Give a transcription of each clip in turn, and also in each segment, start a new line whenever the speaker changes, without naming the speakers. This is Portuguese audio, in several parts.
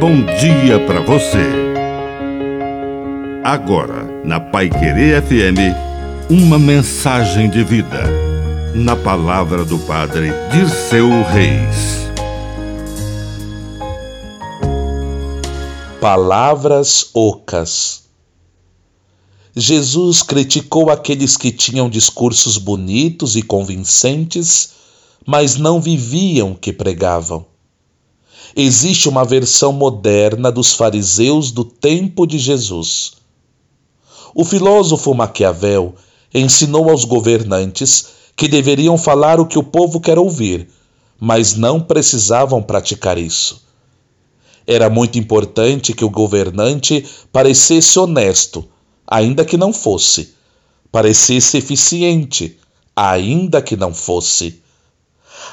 bom dia para você. Agora, na Pai Querer FM, uma mensagem de vida. Na palavra do Padre de seu Reis.
Palavras ocas. Jesus criticou aqueles que tinham discursos bonitos e convincentes, mas não viviam o que pregavam. Existe uma versão moderna dos fariseus do tempo de Jesus. O filósofo Maquiavel ensinou aos governantes que deveriam falar o que o povo quer ouvir, mas não precisavam praticar isso. Era muito importante que o governante parecesse honesto, ainda que não fosse, parecesse eficiente, ainda que não fosse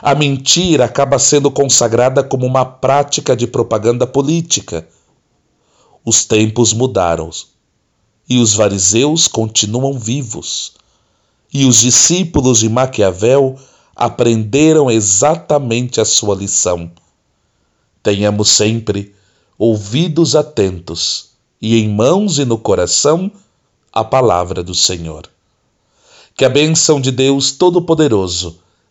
a mentira acaba sendo consagrada como uma prática de propaganda política. Os tempos mudaram e os fariseus continuam vivos. E os discípulos de Maquiavel aprenderam exatamente a sua lição. Tenhamos sempre ouvidos atentos e em mãos e no coração a palavra do Senhor. Que a bênção de Deus Todo-Poderoso